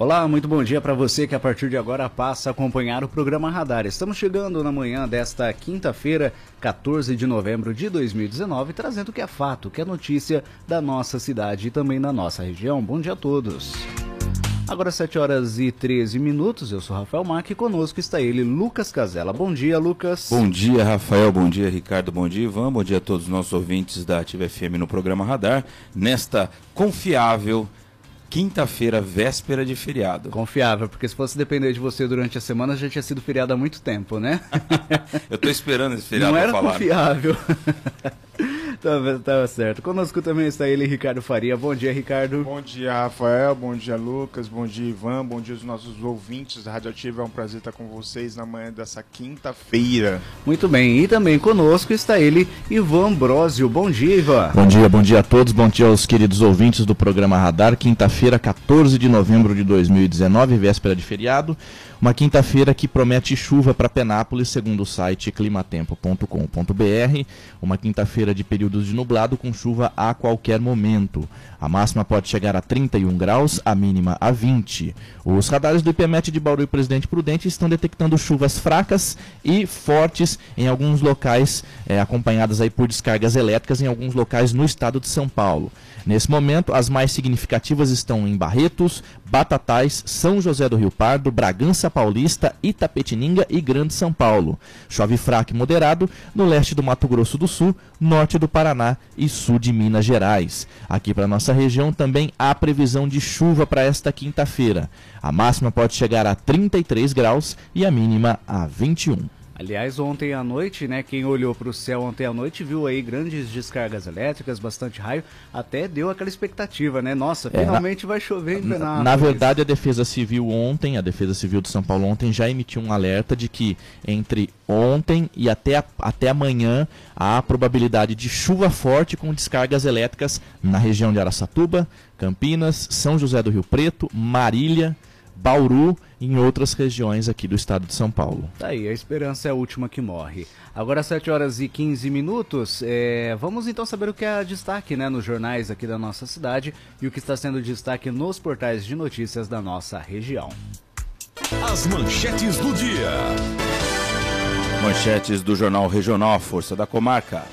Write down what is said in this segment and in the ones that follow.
Olá, muito bom dia para você que a partir de agora passa a acompanhar o programa Radar. Estamos chegando na manhã desta quinta-feira, 14 de novembro de 2019, trazendo o que é fato, o que é notícia da nossa cidade e também da nossa região. Bom dia a todos. Agora 7 horas e 13 minutos, eu sou Rafael Mac e conosco está ele, Lucas Casella. Bom dia, Lucas. Bom dia, Rafael. Bom dia, Ricardo. Bom dia, Ivan. Bom dia a todos os nossos ouvintes da Ativa FM no programa Radar. Nesta confiável quinta-feira, véspera de feriado. Confiável, porque se fosse depender de você durante a semana, já tinha sido feriado há muito tempo, né? Eu estou esperando esse feriado Não era falar. confiável. Tava, tava certo. Conosco também está ele, Ricardo Faria. Bom dia, Ricardo. Bom dia, Rafael. Bom dia, Lucas. Bom dia, Ivan. Bom dia aos nossos ouvintes da Radioativa. É um prazer estar com vocês na manhã dessa quinta-feira. Muito bem. E também conosco está ele, Ivan Brosio. Bom dia, Ivan. Bom dia, bom dia a todos. Bom dia aos queridos ouvintes do programa Radar. Quinta-feira, 14 de novembro de 2019, véspera de feriado. Uma quinta-feira que promete chuva para Penápolis, segundo o site climatempo.com.br. Uma quinta-feira de períodos de nublado com chuva a qualquer momento. A máxima pode chegar a 31 graus, a mínima a 20. Os radares do IPMET de Bauru e Presidente Prudente estão detectando chuvas fracas e fortes em alguns locais, é, acompanhadas aí por descargas elétricas em alguns locais no estado de São Paulo. Nesse momento, as mais significativas estão em Barretos, Batatais, São José do Rio Pardo, Bragança Paulista, Itapetininga e Grande São Paulo. Chove fraco e moderado no leste do Mato Grosso do Sul, norte do Paraná e sul de Minas Gerais. Aqui para nossa região também há previsão de chuva para esta quinta-feira. A máxima pode chegar a 33 graus e a mínima a 21. Aliás, ontem à noite, né, quem olhou para o céu ontem à noite viu aí grandes descargas elétricas, bastante raio, até deu aquela expectativa, né? Nossa, É, finalmente vai chover em Na, Penápolis. na verdade, a Defesa Civil ontem, a Defesa Civil de São Paulo ontem já emitiu um alerta de que entre ontem e até, a- até amanhã há probabilidade de chuva forte com descargas elétricas na região de Araçatuba, Campinas, São José do Rio Preto, Marília, Bauru e em outras regiões aqui do estado de São Paulo. Tá aí, a esperança é a última que morre. Agora 7 horas e 15 minutos, é, vamos então saber o que é destaque né, nos jornais aqui da nossa cidade e o que está sendo destaque nos portais de notícias da nossa região. As manchetes do dia. Manchetes do Jornal Regional Força da Comarca.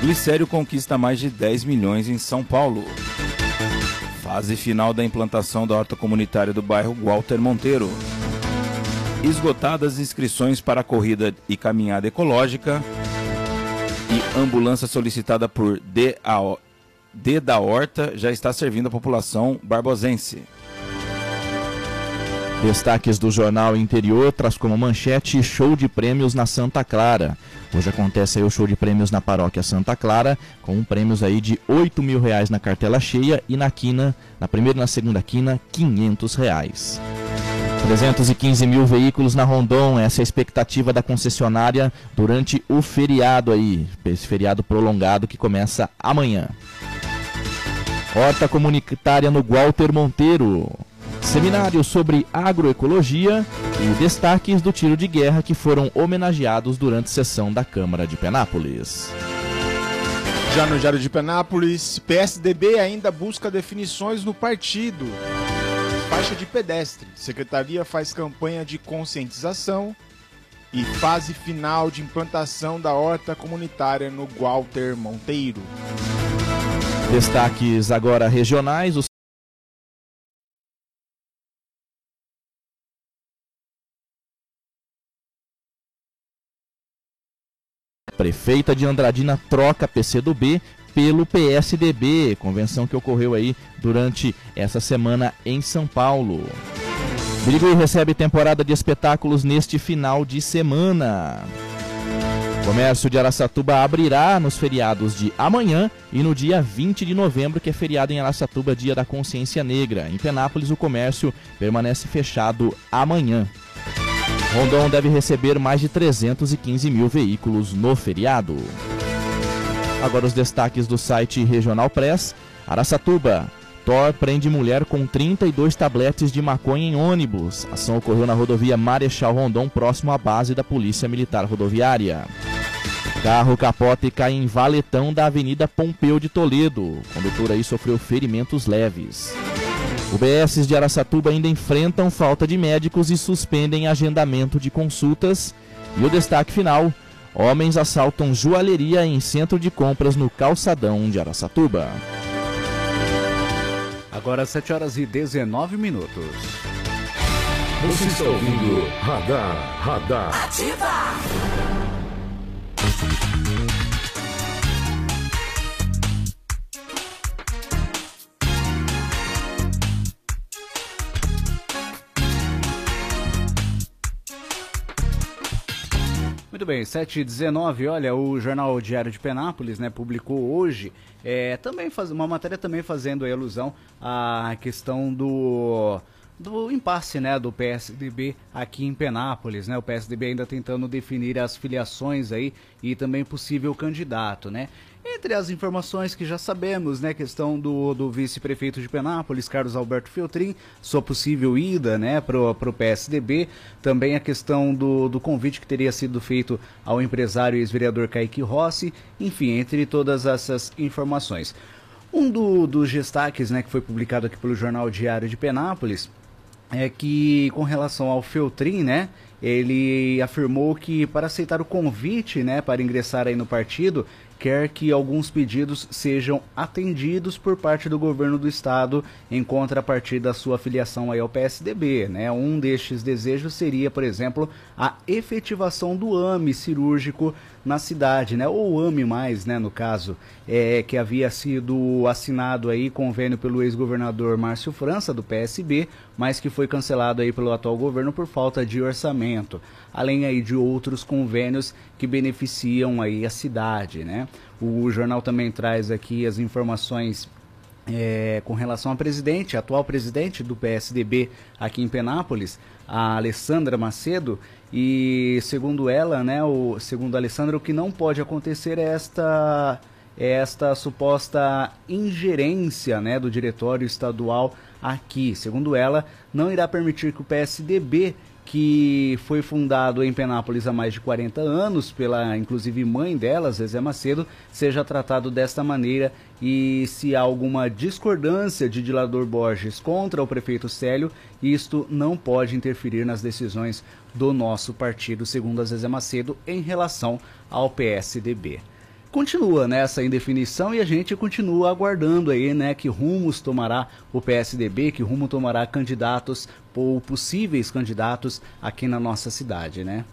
Glicério conquista mais de 10 milhões em São Paulo. Fase final da implantação da horta comunitária do bairro Walter Monteiro. Esgotadas inscrições para a corrida e caminhada ecológica. E ambulância solicitada por D, D da Horta já está servindo a população barbosense. Destaques do jornal Interior traz como manchete show de prêmios na Santa Clara. Hoje acontece o show de prêmios na paróquia Santa Clara, com prêmios aí de 8 mil reais na cartela cheia e na quina, na primeira e na segunda quina, 500 reais. 315 mil veículos na Rondon, essa é a expectativa da concessionária durante o feriado aí, esse feriado prolongado que começa amanhã. Horta comunitária no Walter Monteiro. Seminário sobre agroecologia e destaques do tiro de guerra que foram homenageados durante sessão da Câmara de Penápolis. Já no Diário de Penápolis, PSDB ainda busca definições no partido. Faixa de pedestre. Secretaria faz campanha de conscientização e fase final de implantação da horta comunitária no Walter Monteiro. Destaques agora regionais. O Prefeita de Andradina troca PCdoB pelo PSDB, convenção que ocorreu aí durante essa semana em São Paulo. Birigui recebe temporada de espetáculos neste final de semana. Comércio de Araçatuba abrirá nos feriados de amanhã e no dia 20 de novembro, que é feriado em Araçatuba, dia da consciência negra. Em Penápolis, o comércio permanece fechado amanhã. Rondon deve receber mais de 315 mil veículos no feriado. Agora os destaques do site Regional Press. Araçatuba. Thor prende mulher com 32 tabletes de maconha em ônibus. A ação ocorreu na rodovia Marechal Rondon, próximo à base da Polícia Militar Rodoviária. Carro capota e cai em valetão da Avenida Pompeu de Toledo. O condutor aí sofreu ferimentos leves. UBSs de Araçatuba ainda enfrentam falta de médicos e suspendem agendamento de consultas. E o destaque final: homens assaltam joalheria em centro de compras no calçadão de Araçatuba. Agora 7 horas e 19 minutos. Você está ouvindo Radar, Radar. Ativa! Muito bem, 7h19, olha, o jornal Diário de Penápolis, né, publicou hoje é, também faz, uma matéria também fazendo alusão à questão do do impasse né, do PSDB aqui em Penápolis, né? O PSDB ainda tentando definir as filiações aí e também possível candidato, né? Entre as informações que já sabemos, né, questão do, do vice-prefeito de Penápolis, Carlos Alberto Feltrin, sua possível ida, né, pro, pro PSDB, também a questão do, do convite que teria sido feito ao empresário e ex-vereador Kaique Rossi, enfim, entre todas essas informações. Um do, dos destaques, né, que foi publicado aqui pelo Jornal Diário de Penápolis, é que com relação ao Feltrin, né, ele afirmou que para aceitar o convite, né, para ingressar aí no partido, quer que alguns pedidos sejam atendidos por parte do governo do estado em contrapartida da sua filiação aí ao PSDB, né? Um destes desejos seria, por exemplo, a efetivação do AME cirúrgico na cidade, né? Ou AME mais, né, no caso, é, que havia sido assinado aí convênio pelo ex-governador Márcio França do PSB, mas que foi cancelado aí pelo atual governo por falta de orçamento, além aí de outros convênios que beneficiam aí a cidade, né? O jornal também traz aqui as informações é, com relação ao presidente, atual presidente do PSDB aqui em Penápolis, a Alessandra Macedo, e segundo ela, né, o, segundo a Alessandra, o que não pode acontecer é esta, é esta suposta ingerência né, do diretório estadual aqui. Segundo ela, não irá permitir que o PSDB que foi fundado em Penápolis há mais de 40 anos pela, inclusive, mãe dela, Zezé Macedo, seja tratado desta maneira e se há alguma discordância de Dilador Borges contra o prefeito Célio, isto não pode interferir nas decisões do nosso partido, segundo a Zezé Macedo, em relação ao PSDB continua nessa indefinição e a gente continua aguardando aí, né, que rumos tomará o PSDB, que rumo tomará candidatos ou possíveis candidatos aqui na nossa cidade, né?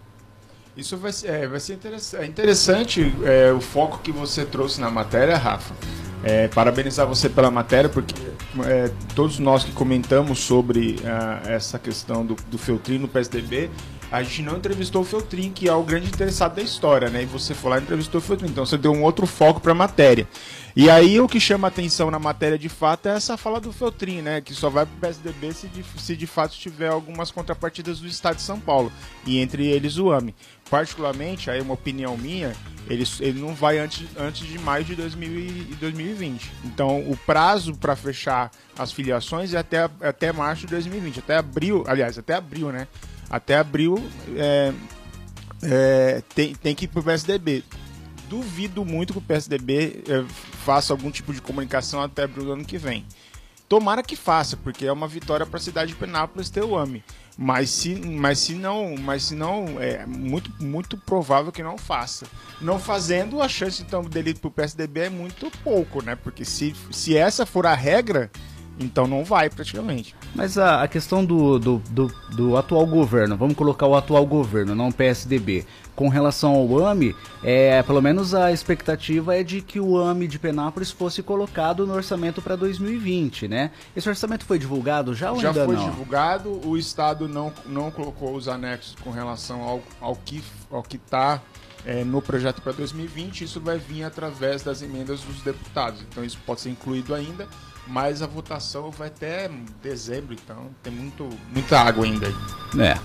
Isso vai ser, é, vai ser interessante, é interessante é, o foco que você trouxe na matéria, Rafa. É, parabenizar você pela matéria, porque é, todos nós que comentamos sobre uh, essa questão do, do no PSDB, a gente não entrevistou o Feltrin, que é o grande interessado da história, né? E você foi lá e entrevistou o Feltrin, então você deu um outro foco para a matéria. E aí o que chama atenção na matéria de fato é essa fala do Feltrin, né? Que só vai para o PSDB se de, se de fato tiver algumas contrapartidas do Estado de São Paulo, e entre eles o AME. Particularmente, aí é uma opinião minha, ele, ele não vai antes, antes de maio de 2000 2020. Então o prazo para fechar as filiações é até, até março de 2020, até abril, aliás, até abril, né? Até abril é, é, tem, tem que ir para o PSDB. Duvido muito que o PSDB é, faça algum tipo de comunicação até abril do ano que vem. Tomara que faça, porque é uma vitória para a cidade de Penápolis ter o AME. Mas se, mas se não, mas se não, é muito, muito provável que não faça. Não fazendo, a chance então dele para o PSDB é muito pouco, né? Porque se, se essa for a regra, então não vai praticamente. Mas a, a questão do, do, do, do, atual governo, vamos colocar o atual governo, não o PSDB, com relação ao AMI, é, pelo menos a expectativa é de que o AMI de Penápolis fosse colocado no orçamento para 2020, né? Esse orçamento foi divulgado já ou já ainda não? Já foi divulgado, o Estado não, não colocou os anexos com relação ao, ao que ao que está é, no projeto para 2020, isso vai vir através das emendas dos deputados. Então isso pode ser incluído ainda mas a votação vai até dezembro, então tem muito, muita água ainda aí. É.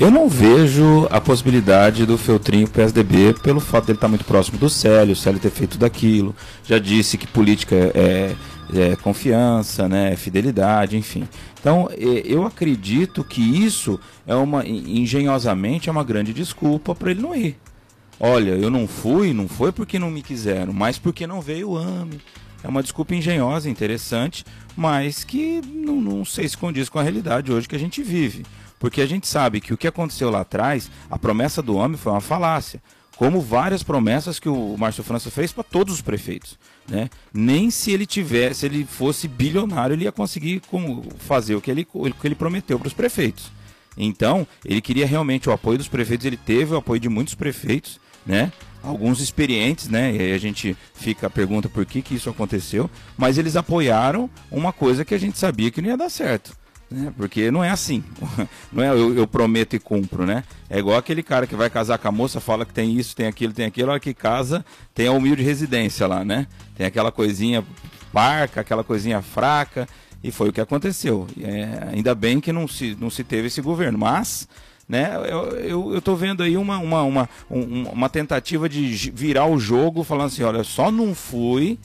Eu não vejo a possibilidade do Feltrinho PSDB pelo fato dele estar muito próximo do Célio, o Célio ter feito daquilo. Já disse que política é, é confiança, né, fidelidade, enfim. Então, eu acredito que isso é uma, engenhosamente, é uma grande desculpa para ele não ir. Olha, eu não fui, não foi porque não me quiseram, mas porque não veio o AME. É uma desculpa engenhosa, interessante, mas que não, não sei se condiz com a realidade hoje que a gente vive. Porque a gente sabe que o que aconteceu lá atrás, a promessa do homem foi uma falácia. Como várias promessas que o Márcio França fez para todos os prefeitos. Né? Nem se ele tivesse, se ele fosse bilionário, ele ia conseguir fazer o que ele, o que ele prometeu para os prefeitos. Então, ele queria realmente o apoio dos prefeitos, ele teve o apoio de muitos prefeitos, né? Alguns experientes, né? E aí a gente fica a pergunta por que, que isso aconteceu, mas eles apoiaram uma coisa que a gente sabia que não ia dar certo. Né? Porque não é assim. Não é eu, eu, prometo e cumpro, né? É igual aquele cara que vai casar com a moça, fala que tem isso, tem aquilo, tem aquilo, a hora que casa, tem a humilde residência lá, né? Tem aquela coisinha parca, aquela coisinha fraca, e foi o que aconteceu. É, ainda bem que não se, não se teve esse governo, mas né? Eu, eu, tô vendo aí uma, uma, uma, uma tentativa de virar o jogo falando assim, olha, só não fui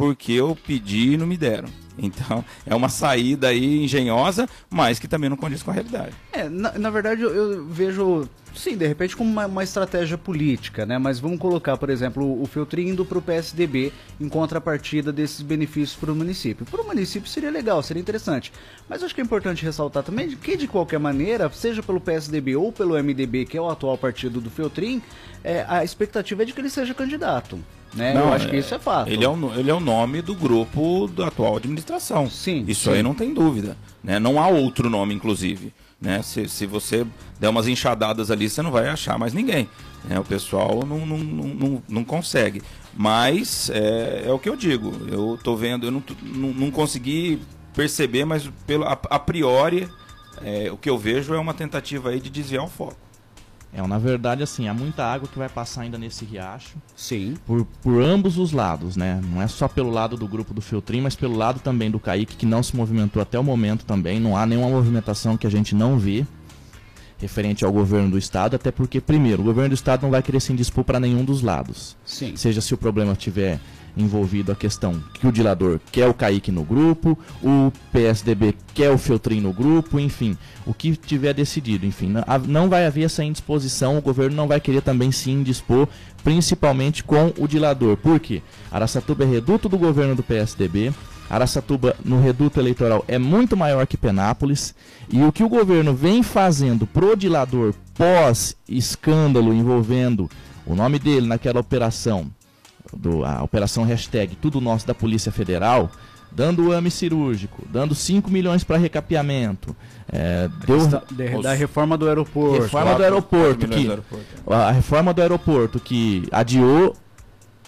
porque eu pedi e não me deram. Então, é uma saída aí engenhosa, mas que também não condiz com a realidade. É, na, na verdade, eu, eu, vejo, sim, de repente como uma, uma, estratégia política, né? Mas vamos colocar, por exemplo, o, o indo para o PSDB em contrapartida desses benefícios para o município. Para o município seria legal, seria interessante. Mas acho que é importante ressaltar também que, de qualquer maneira, seja pelo PSDB ou pelo MDB, que é o atual partido do Feltrin, é, a expectativa é de que ele seja candidato. Né? Não, eu acho que isso é fato. Ele é, o, ele é o nome do grupo da atual administração. Sim. Isso sim. aí não tem dúvida. Né? Não há outro nome, inclusive. Né? Se, se você der umas enxadadas ali, você não vai achar mais ninguém. Né? O pessoal não, não, não, não consegue. Mas é, é o que eu digo. Eu estou vendo, eu não, não, não consegui perceber, mas pelo, a, a priori é, o que eu vejo é uma tentativa aí de desviar o foco. É, na verdade, assim, há muita água que vai passar ainda nesse riacho. Sim. Por, por ambos os lados, né? Não é só pelo lado do grupo do Filtrim, mas pelo lado também do Kaique, que não se movimentou até o momento também. Não há nenhuma movimentação que a gente não vê referente ao governo do estado, até porque, primeiro, o governo do estado não vai querer se indispor para nenhum dos lados. Sim. Seja se o problema tiver envolvido a questão que o dilador quer o Kaique no grupo, o PSDB quer o Feltrin no grupo, enfim, o que tiver decidido, enfim, não vai haver essa indisposição, o governo não vai querer também se indispor, principalmente com o dilador, porque Araçatuba é reduto do governo do PSDB, Araçatuba no reduto eleitoral é muito maior que Penápolis, e o que o governo vem fazendo pro dilador pós escândalo envolvendo o nome dele naquela operação do, a operação hashtag Tudo Nosso da Polícia Federal, dando o AME cirúrgico, dando 5 milhões para recapeamento. É, deu, da, da, reforma do aeroporto. Reforma do aeroporto, que, aeroporto. A reforma do aeroporto que adiou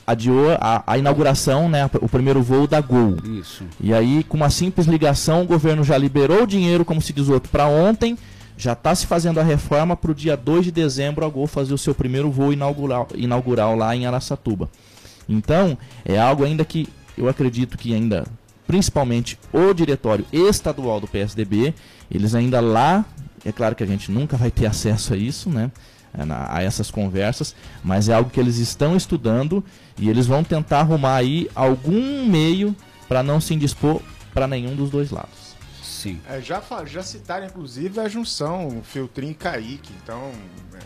adiou a, a, inauguração, né, o primeiro voo da Gol. Isso. E aí, com uma simples ligação, o governo já liberou o dinheiro, como se diz outro, para ontem. Já está se fazendo a reforma para o dia 2 de dezembro a Gol fazer o seu primeiro voo inaugural, inaugural lá em Araçatuba. Então, é algo ainda que eu acredito que ainda, principalmente o diretório estadual do PSDB, eles ainda lá, é claro que a gente nunca vai ter acesso a isso, né? a essas conversas, mas é algo que eles estão estudando e eles vão tentar arrumar aí algum meio para não se indispor para nenhum dos dois lados. Sim. É, já, já citaram, inclusive, a junção Filtrin e Kaique. Então,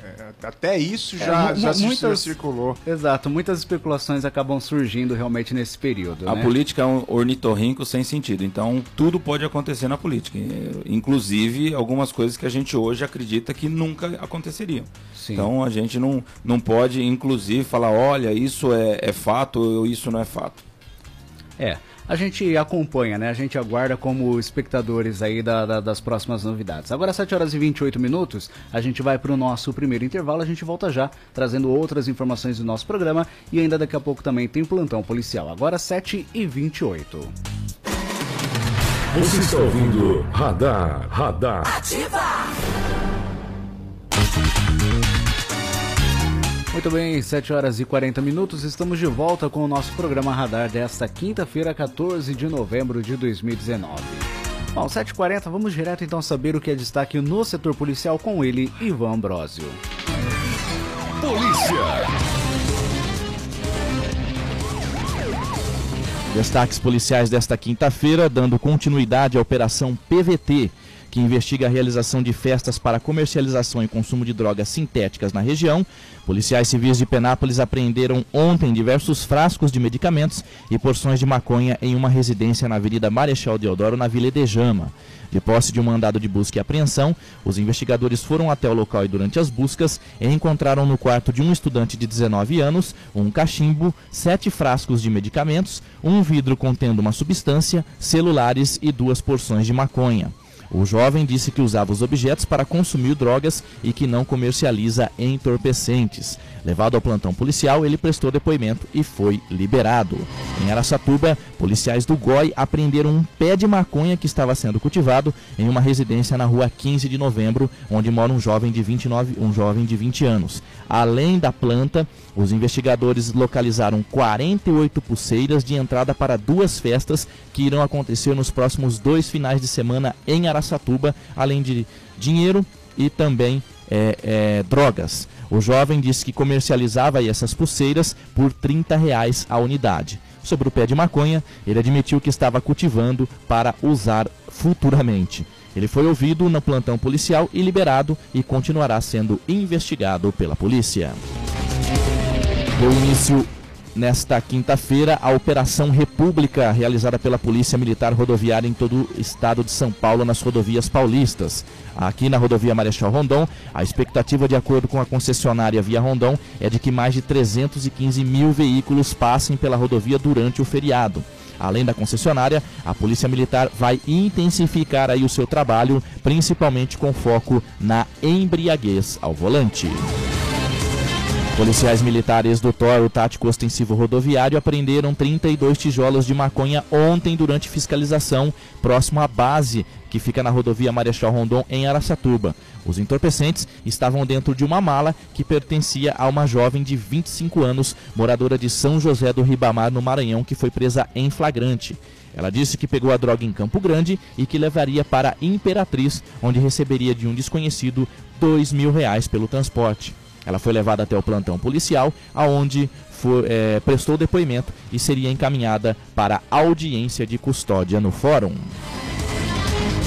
é, até isso já, é, já, muitas, circulou. Exato, muitas especulações acabam surgindo realmente nesse período. A né? política é um ornitorrinco sem sentido. Então, tudo pode acontecer na política. Inclusive, algumas coisas que a gente hoje acredita que nunca aconteceriam. Sim. Então, a gente não, não pode, inclusive, falar: olha, isso é, é fato ou isso não é fato. É a gente acompanha, né? A gente aguarda como espectadores aí da, da, das próximas novidades. Agora, 7 horas e 28 minutos, a gente vai para o nosso primeiro intervalo. A gente volta já, trazendo outras informações do nosso programa. E ainda daqui a pouco também tem plantão policial. Agora, 7 e 28. Você está ouvindo Radar, Radar. Ativa! Muito bem, 7 horas e 40 minutos, estamos de volta com o nosso programa Radar desta quinta-feira, 14 de novembro de 2019. Bom, 7h40, vamos direto então saber o que é destaque no setor policial com ele, Ivan Ambrosio. Polícia. Destaques policiais desta quinta-feira, dando continuidade à Operação PVT, que investiga a realização de festas para comercialização e consumo de drogas sintéticas na região. Policiais civis de Penápolis apreenderam ontem diversos frascos de medicamentos e porções de maconha em uma residência na Avenida Marechal Deodoro, na Vila Edejama. De posse de um mandado de busca e apreensão, os investigadores foram até o local e durante as buscas encontraram no quarto de um estudante de 19 anos um cachimbo, sete frascos de medicamentos, um vidro contendo uma substância, celulares e duas porções de maconha. O jovem disse que usava os objetos para consumir drogas e que não comercializa entorpecentes. Levado ao plantão policial, ele prestou depoimento e foi liberado. Em Araçatuba, policiais do GOI apreenderam um pé de maconha que estava sendo cultivado em uma residência na rua 15 de novembro, onde mora um jovem de 29, um jovem de 20 anos. Além da planta, os investigadores localizaram 48 pulseiras de entrada para duas festas que irão acontecer nos próximos dois finais de semana em Araçatuba, além de dinheiro e também é, é, drogas. O jovem disse que comercializava essas pulseiras por 30 reais a unidade. Sobre o pé de maconha, ele admitiu que estava cultivando para usar futuramente. Ele foi ouvido no plantão policial e liberado e continuará sendo investigado pela polícia. Deu início nesta quinta-feira a Operação República, realizada pela Polícia Militar Rodoviária em todo o estado de São Paulo, nas rodovias paulistas. Aqui na rodovia Marechal Rondon, a expectativa, de acordo com a concessionária Via Rondon, é de que mais de 315 mil veículos passem pela rodovia durante o feriado. Além da concessionária, a Polícia Militar vai intensificar aí o seu trabalho, principalmente com foco na embriaguez ao volante. Policiais militares do Toro Tático Ostensivo Rodoviário apreenderam 32 tijolos de maconha ontem durante fiscalização próximo à base que fica na rodovia Marechal Rondon em Araçatuba. Os entorpecentes estavam dentro de uma mala que pertencia a uma jovem de 25 anos, moradora de São José do Ribamar, no Maranhão, que foi presa em flagrante. Ela disse que pegou a droga em Campo Grande e que levaria para Imperatriz, onde receberia de um desconhecido dois mil reais pelo transporte. Ela foi levada até o plantão policial, aonde foi, é, prestou depoimento e seria encaminhada para audiência de custódia no fórum.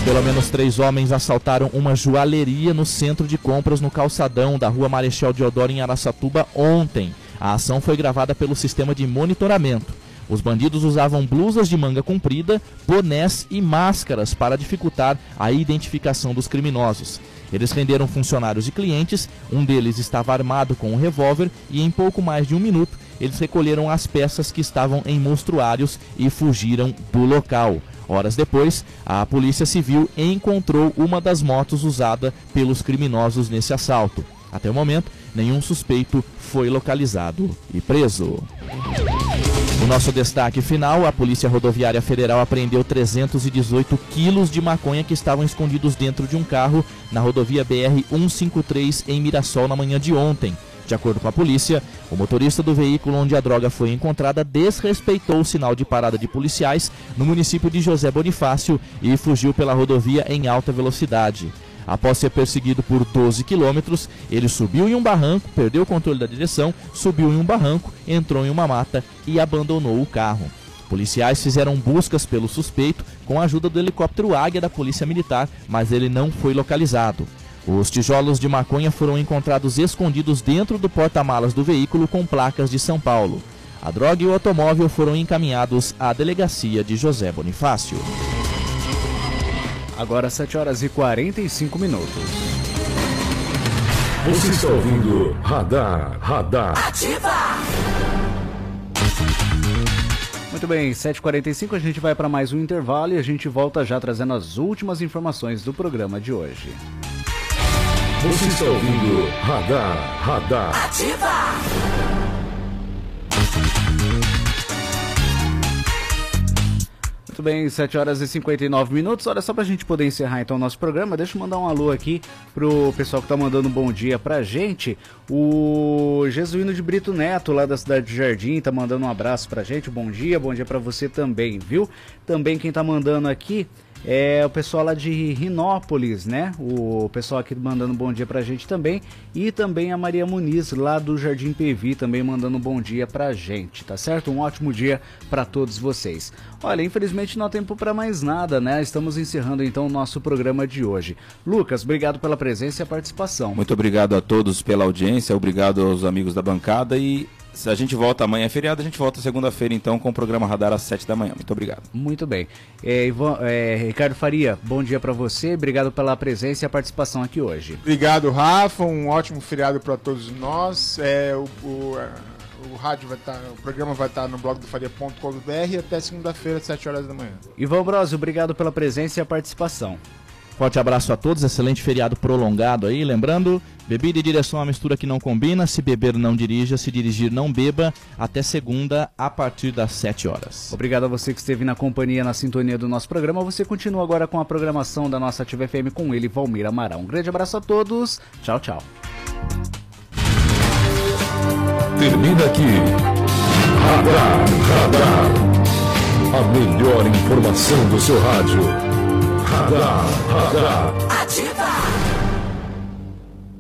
Pelo menos três homens assaltaram uma joalheria no centro de compras no calçadão da rua Marechal Deodoro, em Araçatuba, ontem. A ação foi gravada pelo sistema de monitoramento. Os bandidos usavam blusas de manga comprida, bonés e máscaras para dificultar a identificação dos criminosos. Eles renderam funcionários e clientes, um deles estava armado com um revólver e em pouco mais de um minuto eles recolheram as peças que estavam em monstruários e fugiram do local. Horas depois, a Polícia Civil encontrou uma das motos usada pelos criminosos nesse assalto. Até o momento, nenhum suspeito foi localizado e preso. O nosso destaque final: a Polícia Rodoviária Federal apreendeu 318 quilos de maconha que estavam escondidos dentro de um carro na rodovia BR-153 em Mirassol na manhã de ontem. De acordo com a polícia, o motorista do veículo onde a droga foi encontrada desrespeitou o sinal de parada de policiais no município de José Bonifácio e fugiu pela rodovia em alta velocidade. Após ser perseguido por 12 quilômetros, ele subiu em um barranco, perdeu o controle da direção, subiu em um barranco, entrou em uma mata e abandonou o carro. Policiais fizeram buscas pelo suspeito com a ajuda do helicóptero Águia da Polícia Militar, mas ele não foi localizado. Os tijolos de maconha foram encontrados escondidos dentro do porta-malas do veículo com placas de São Paulo. A droga e o automóvel foram encaminhados à delegacia de José Bonifácio. Agora 7 horas e 45 minutos. Você está ouvindo Radar, Radar. Ativa! Muito bem, 7h45 a gente vai para mais um intervalo e a gente volta já trazendo as últimas informações do programa de hoje. Você está ouvindo Radar, Radar. Ativa! Muito bem, 7 horas e 59 minutos. Olha, só pra gente poder encerrar então o nosso programa, deixa eu mandar um alô aqui pro pessoal que tá mandando um bom dia pra gente. O Jesuíno de Brito Neto, lá da cidade de Jardim, tá mandando um abraço pra gente. Bom dia, bom dia pra você também, viu? Também quem tá mandando aqui é o pessoal lá de Rinópolis, né? O pessoal aqui mandando bom dia pra gente também. E também a Maria Muniz, lá do Jardim PV, também mandando bom dia pra gente, tá certo? Um ótimo dia para todos vocês. Olha, infelizmente não há tempo para mais nada, né? Estamos encerrando então o nosso programa de hoje. Lucas, obrigado pela presença e a participação. Muito obrigado a todos pela audiência, obrigado aos amigos da bancada e se a gente volta amanhã é feriado, a gente volta segunda-feira então com o programa Radar às 7 da manhã. Muito obrigado. Muito bem. É, Ivan, é, Ricardo Faria, bom dia para você. Obrigado pela presença e a participação aqui hoje. Obrigado, Rafa. Um ótimo feriado para todos nós. É, o, o, o rádio vai estar, tá, o programa vai estar tá no blog do faria.com.br até segunda-feira, às 7 horas da manhã. Ivan Brosio, obrigado pela presença e a participação. Forte abraço a todos, excelente feriado prolongado aí. Lembrando, bebida e direção é uma mistura que não combina. Se beber, não dirija. Se dirigir, não beba. Até segunda, a partir das 7 horas. Obrigado a você que esteve na companhia, na sintonia do nosso programa. Você continua agora com a programação da nossa Ativa FM com ele, Valmir Amaral. Um grande abraço a todos. Tchau, tchau. Termina aqui. Radar, radar. A melhor informação do seu rádio. Radar, radar. Ativa!